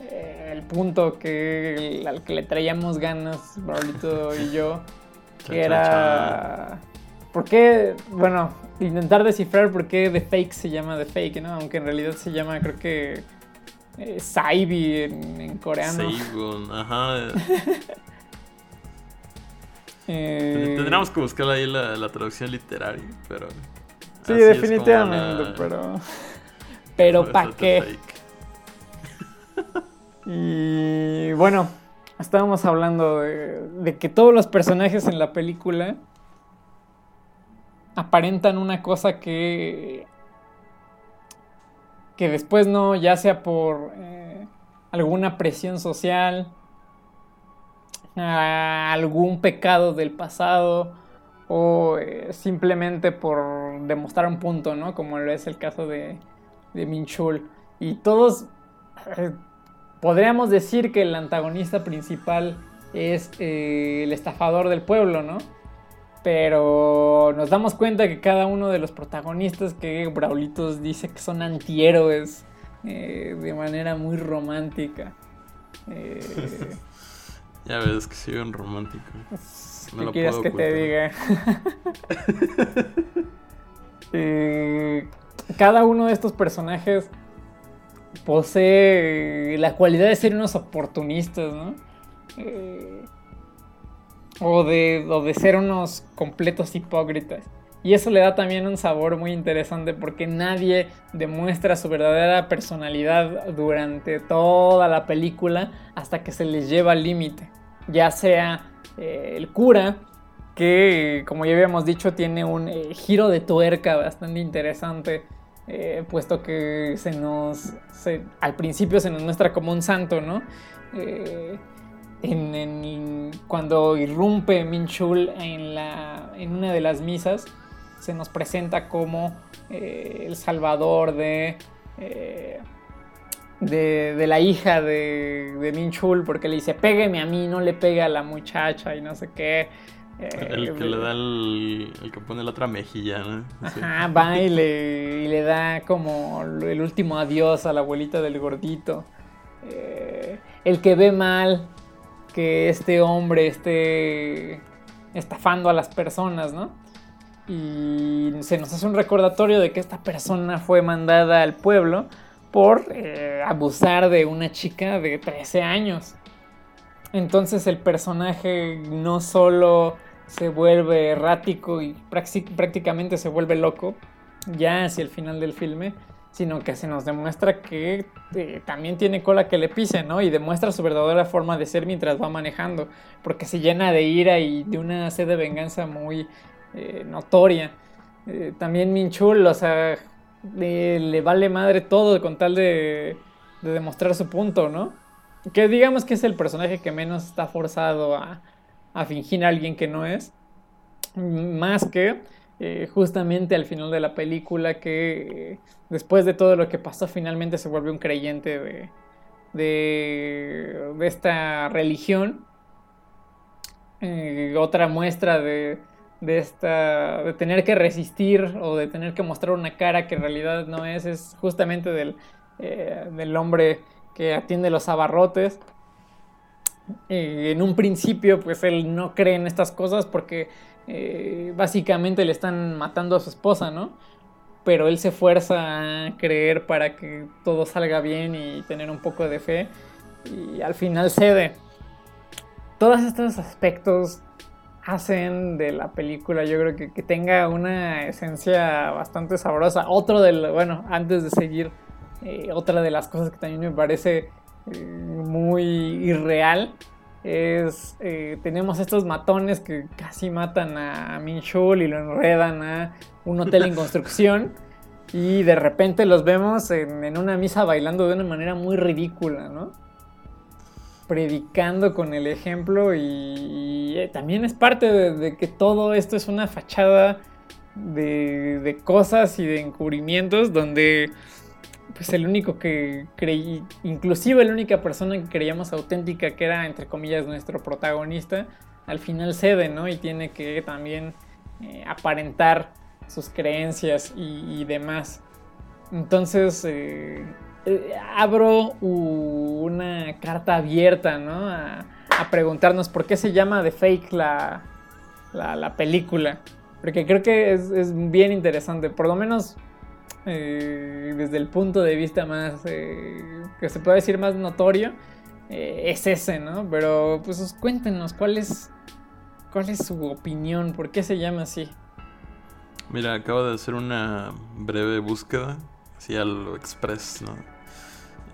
eh, el punto que, al que le traíamos ganas, Braulito y yo, que era... ¿Por qué? Bueno, intentar descifrar por qué The Fake se llama The Fake, ¿no? Aunque en realidad se llama, creo que... Eh, Saibi en, en coreano. Saigon, ajá. Eh... Tendríamos que buscar ahí la, la traducción literaria, pero. Sí, definitivamente, la... pero. Pero ¿para qué? Y bueno, estábamos hablando de, de, que todos los personajes en la película aparentan una cosa que. que después no, ya sea por eh, alguna presión social algún pecado del pasado o eh, simplemente por demostrar un punto, ¿no? Como lo es el caso de, de Minchul. Y todos eh, podríamos decir que el antagonista principal es eh, el estafador del pueblo, ¿no? Pero nos damos cuenta que cada uno de los protagonistas que Braulitos dice que son antihéroes de manera muy romántica. Ya ves que soy un romántico. No ¿Qué quieres que ocultar. te diga? eh, cada uno de estos personajes posee la cualidad de ser unos oportunistas, ¿no? Eh, o, de, de ser unos completos hipócritas. Y eso le da también un sabor muy interesante porque nadie demuestra su verdadera personalidad durante toda la película hasta que se les lleva al límite. Ya sea eh, el cura, que como ya habíamos dicho tiene un eh, giro de tuerca bastante interesante, eh, puesto que se nos... Al principio se nos muestra como un santo, ¿no? En, cuando irrumpe Minchul en, la, en una de las misas, se nos presenta como eh, el salvador de, eh, de, de, la hija de, de Minchul, porque le dice, pégueme a mí, no le pegue a la muchacha y no sé qué. Eh, el que le da el, el, que pone la otra mejilla, ¿no? Sí. Ajá, va y le, y le, da como el último adiós a la abuelita del gordito. Eh, el que ve mal que este hombre esté estafando a las personas, ¿no? y se nos hace un recordatorio de que esta persona fue mandada al pueblo por eh, abusar de una chica de 13 años. Entonces el personaje no solo se vuelve errático y prácticamente se vuelve loco ya hacia el final del filme, sino que se nos demuestra que eh, también tiene cola que le pise, ¿no? Y demuestra su verdadera forma de ser mientras va manejando, porque se llena de ira y de una sed de venganza muy eh, notoria. Eh, también Minchul, o sea, le, le, vale madre todo con tal de, de, demostrar su punto, ¿no? Que digamos que es el personaje que menos está forzado a, a fingir a alguien que no es. Más que eh, justamente al final de la película que después de todo lo que pasó finalmente se vuelve un creyente de, de, esta religión. Eh, otra muestra de, de esta de tener que resistir o de tener que mostrar una cara que en realidad no es es justamente del, eh, del hombre que atiende los abarrotes eh, en un principio pues él no cree en estas cosas porque eh, básicamente le están matando a su esposa no pero él se fuerza a creer para que todo salga bien y tener un poco de fe y al final cede. Todos estos aspectos hacen de la película, yo creo que, que tenga una esencia bastante sabrosa. Otro de, bueno, antes de seguir, eh, otra de las cosas que también me parece eh, muy irreal es, eh, tenemos estos matones que casi matan a Min Shul y lo enredan a un hotel en construcción. Y de repente los vemos en, en, una misa bailando de una manera muy ridícula, ¿no? Predicando con el ejemplo y, y eh, también es parte de, de, que todo esto es una fachada de, de, cosas y de encubrimientos donde pues el único que creí, inclusive la única persona que creíamos auténtica que era entre comillas nuestro protagonista, al final cede, ¿no? Y tiene que también eh, aparentar sus creencias y, demás. Entonces, eh, eh, abro una carta abierta, ¿no? A, a, preguntarnos por qué se llama The Fake la, la, la película. Porque creo que es, es, bien interesante, por lo menos eh, desde el punto de vista más, eh, que se puede decir más notorio, es ese, ¿no? Pero pues cuéntenos, ¿cuál es, ¿cuál es su opinión? ¿Por qué se llama así? Mira, acabo de hacer una breve búsqueda, así a lo express, ¿no?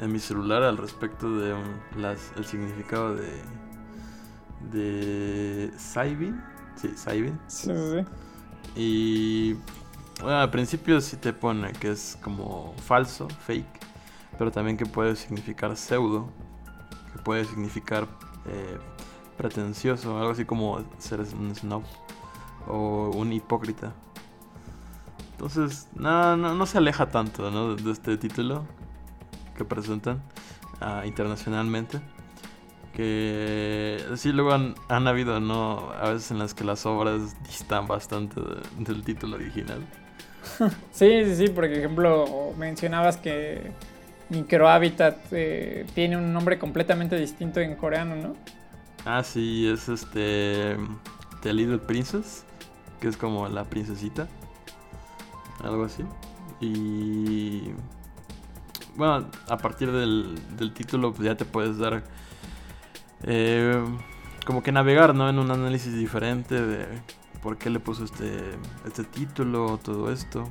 En mi celular al respecto de las, el significado de. de. Saibin. Sí, Saibin. Sí, sí. Y. Bueno, al principio sí te pone que es como falso, fake, pero también que puede significar pseudo, que puede significar eh, pretencioso, algo así como ser un snob o un hipócrita. Entonces, no, no, se aleja tanto de este título que presentan uh, internacionalmente. Que sí, luego han, habido ¿no? a veces en las que las obras distan bastante de, del título original. Sí, sí, sí, por ejemplo, mencionabas que Microhabitat eh, tiene un nombre completamente distinto en coreano, ¿no? Ah, sí, es este. The Little Princess, que es como la princesita algo así. Y bueno, a partir del, del título pues ya te puedes dar eh, como que navegar, ¿no? En un análisis diferente de por qué le puso este, este título, todo esto.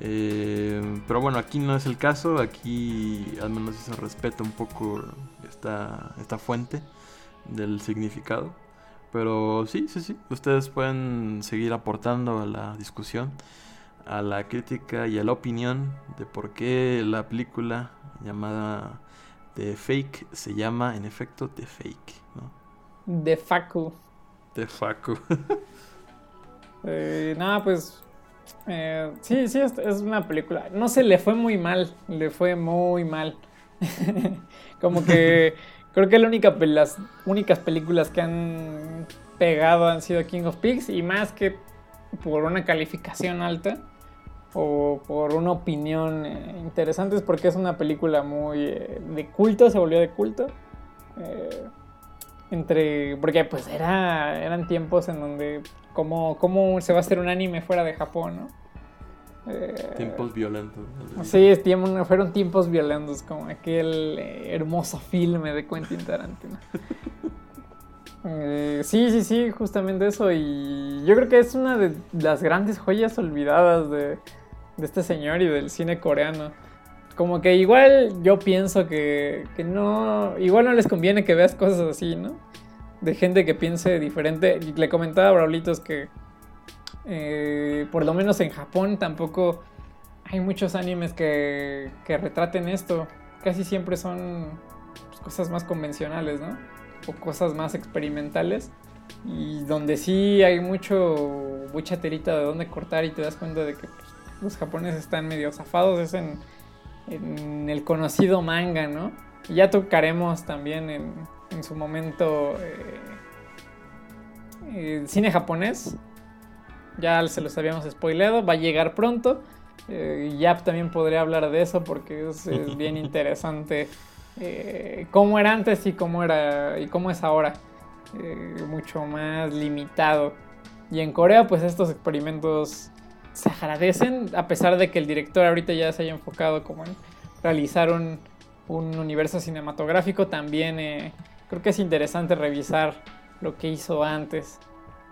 Eh, pero bueno, aquí no es el caso, aquí al menos se respeta un poco esta, esta fuente del significado. Pero sí, sí, sí, ustedes pueden seguir aportando a la discusión a la crítica y a la opinión de por qué la película llamada The Fake se llama en efecto The Fake, ¿no? The Facu. The Facu. eh, nada, pues eh, sí, sí, es, es, una película. No se le fue muy mal, le fue muy mal. Como que creo que la única, las únicas películas que han pegado han sido King of Pigs y más que por una calificación alta o por una opinión eh, interesante es porque es una película muy eh, de culto, se volvió de culto. Eh, entre porque pues era eran tiempos en donde cómo, cómo se va a hacer un anime fuera de Japón, ¿no? tiempos violentos. Sí, fueron tiempos violentos, como aquel hermoso filme de Quentin Tarantino. sí, sí, sí, justamente eso. Y yo creo que es una de las grandes joyas olvidadas de, de este señor y del cine coreano. Como que igual yo pienso que, que no, igual no les conviene que veas cosas así, ¿no? De gente que piense diferente. Le comentaba a Braulitos que eh, por lo menos en Japón tampoco hay muchos animes que, que retraten esto. Casi siempre son pues, cosas más convencionales, ¿no? O cosas más experimentales. Y donde sí hay mucho, mucha terita de dónde cortar y te das cuenta de que pues, los japoneses están medio zafados es en, en el conocido manga, ¿no? Y ya tocaremos también en, en su momento eh, el cine japonés. Ya se los habíamos spoileado, va a llegar pronto. Eh, Yap también podría hablar de eso porque es, es bien interesante eh, cómo era antes y cómo era y cómo es ahora. Eh, mucho más limitado. Y en Corea, pues estos experimentos se agradecen, a pesar de que el director ahorita ya se haya enfocado como en realizar un, un universo cinematográfico, también eh, creo que es interesante revisar lo que hizo antes.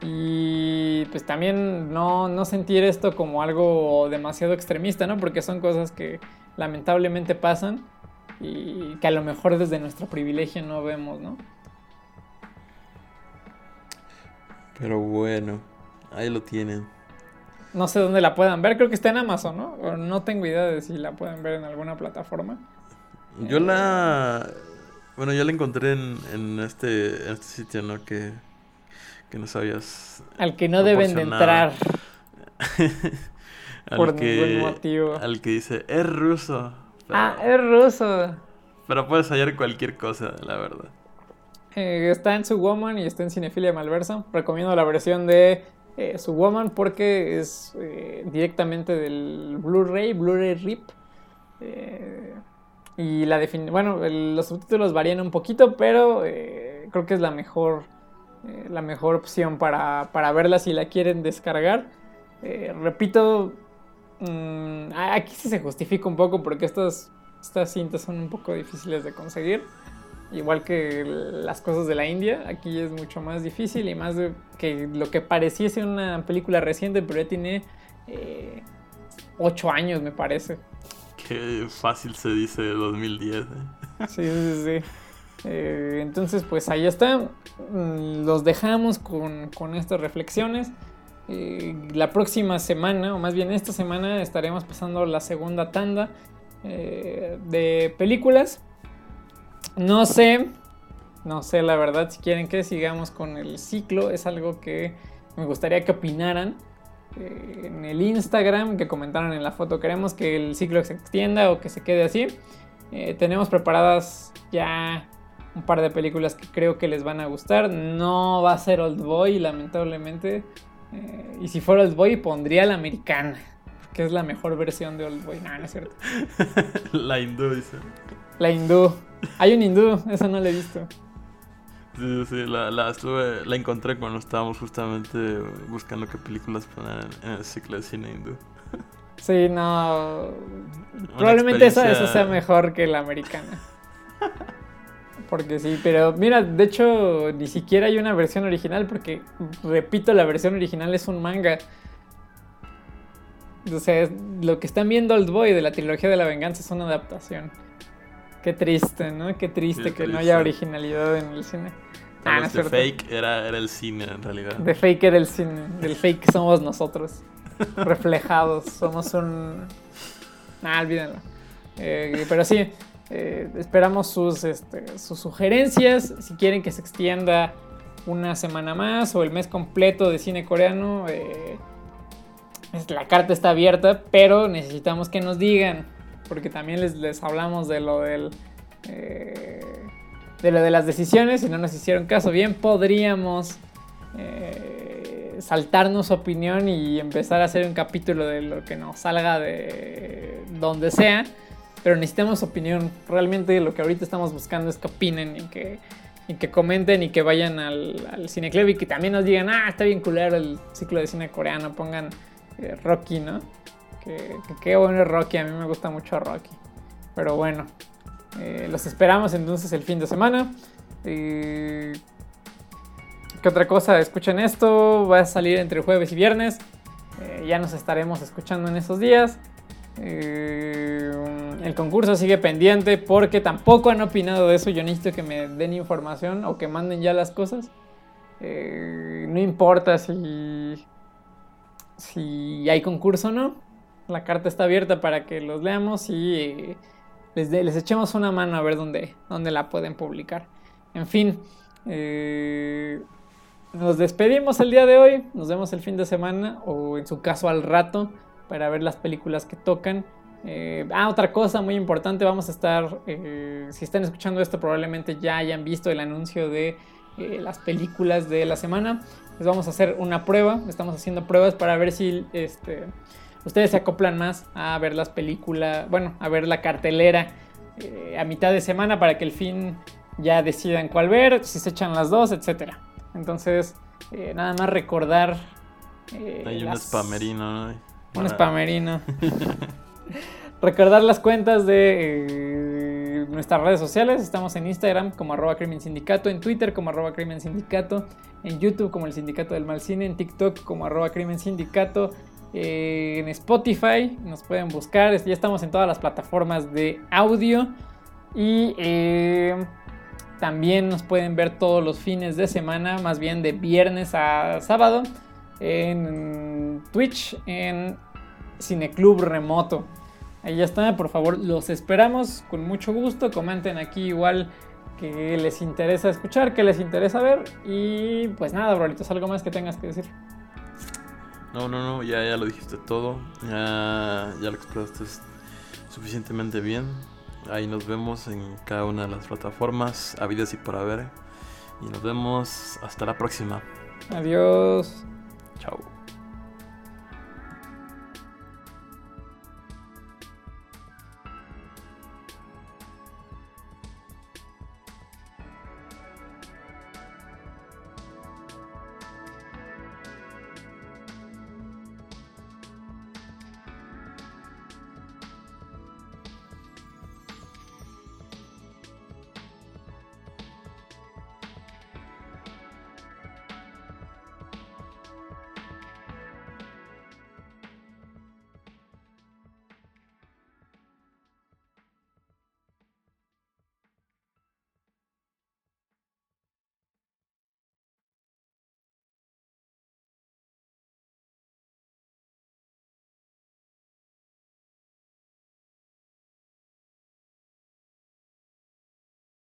Y pues también no, no sentir esto como algo demasiado extremista, ¿no? Porque son cosas que lamentablemente pasan y que a lo mejor desde nuestro privilegio no vemos, ¿no? Pero bueno, ahí lo tienen. No sé dónde la puedan ver, creo que está en Amazon, ¿no? no tengo idea de si la pueden ver en alguna plataforma. Yo la... Bueno, yo la encontré en, este, en este sitio, ¿no? Que, que no sabías... Al que no deben de entrar. por ningún motivo. Al que dice, es ruso. ah, es ruso. Pero puedes hallar cualquier cosa, la verdad. Eh, está en su Woman y está en Cinefilia Malversa. Recomiendo la versión de eh, su Woman porque es eh, directamente del Blu-ray, Blu-ray RIP. y la bueno, los subtítulos varían un poquito, pero creo que es la mejor, la mejor opción para, para, verla si la quieren descargar. repito, mm, aquí sí se justifica un poco porque estas, estas cintas son un poco difíciles de conseguir igual que las cosas de la India, aquí es mucho más difícil y más que lo que pareciese una película reciente, pero ya tiene eh, 8 años, me parece. Qué fácil se dice 2010. ¿eh? Sí, sí, sí. Eh, entonces, pues ahí está. Mm, los dejamos con, con estas reflexiones. Eh, la próxima semana, o más bien esta semana, estaremos pasando la segunda tanda de películas no sé, no sé la verdad, si quieren que sigamos con el ciclo, es algo que me gustaría que opinaran eh, en el Instagram, que comentaran en la foto. Queremos que el ciclo se extienda o que se quede así. Eh, tenemos preparadas ya un par de películas que creo que les van a gustar. No va a ser Old Boy, lamentablemente. Eh, y si fuera Old Boy, pondría la americana, que es la mejor versión de Old Boy. No, no es cierto. la hindú, dice. La hindú. Hay un hindú, esa no la he visto. Sí, sí, la, la, estuve, la encontré cuando estábamos justamente buscando qué películas poner en, el ciclo de cine hindú. Sí, no. Probablemente esa, esa sea mejor que la americana. Porque sí, pero mira, de hecho, ni siquiera hay una versión original, porque, repito, la versión original es un manga. O sea, lo que están viendo Old Boy de la trilogía de la venganza es una adaptación. Qué triste, ¿no? Qué triste que no haya originalidad en el cine. Ah, no fake era, era, el cine en realidad. De fake era el cine. Del fake somos nosotros. reflejados. Somos un. Ah, olvídenlo. Eh, pero sí, eh, esperamos sus, este, sus sugerencias. Si quieren que se extienda una semana más o el mes completo de cine coreano, eh, la carta está abierta, pero necesitamos que nos digan porque también les, les hablamos de lo del... Eh, de lo de las decisiones y no nos hicieron caso. Bien, podríamos eh, saltarnos opinión y empezar a hacer un capítulo de lo que nos salga de donde sea. Pero necesitamos opinión. Realmente lo que ahorita estamos buscando es que opinen y que, y que comenten y que vayan al, al Cineclub y que también nos digan, ah, está bien culero el ciclo de cine coreano, pongan eh, Rocky, ¿no? Que, qué bueno Rocky, a mí me gusta mucho Rocky. Pero bueno, eh, los esperamos entonces el fin de semana. ¿Qué otra cosa? Escuchen esto, va a salir entre jueves y viernes. Eh, ya nos estaremos escuchando en esos días. Eh, el concurso sigue pendiente porque tampoco han opinado de eso. Yo necesito que me den información o que manden ya las cosas. no importa si, si hay concurso o no la carta está abierta para que los leamos y eh, les, echemos una mano a ver dónde, dónde la pueden publicar. En fin, eh, nos despedimos el día de hoy, nos vemos el fin de semana o en su caso al rato para ver las películas que tocan. Eh, ah, otra cosa muy importante, vamos a estar, si están escuchando esto probablemente ya hayan visto el anuncio de las películas de la semana. Les vamos a hacer una prueba, estamos haciendo pruebas para ver si este, ustedes se acoplan más a ver las películas, bueno, a ver la cartelera eh, a mitad de semana para que el fin ya decidan cuál ver, si se echan las dos, etc. Entonces, eh, nada más recordar. Eh, Hay un spamerino, ¿no? Un spamerino. recordar las cuentas de nuestras redes sociales. Estamos en Instagram como arroba crimen sindicato, en Twitter como arroba crimen sindicato, en YouTube como el sindicato del mal cine, en TikTok como arroba crimen sindicato, eh, en Spotify nos pueden buscar. Ya estamos en todas las plataformas de audio. Y eh, también nos pueden ver todos los fines de semana, más bien de viernes a sábado, en Twitch, en Cineclub Remoto. Ahí ya está, por favor, los esperamos con mucho gusto. Comenten aquí igual que les interesa escuchar, que les interesa ver. Y pues nada, Brolitos, algo más que tengas que decir. No, no, no, ya, ya lo dijiste todo. Ya, ya lo expresaste suficientemente bien. Ahí nos vemos en cada una de las plataformas, habidas y por haber. Y nos vemos hasta la próxima. Adiós. Chao.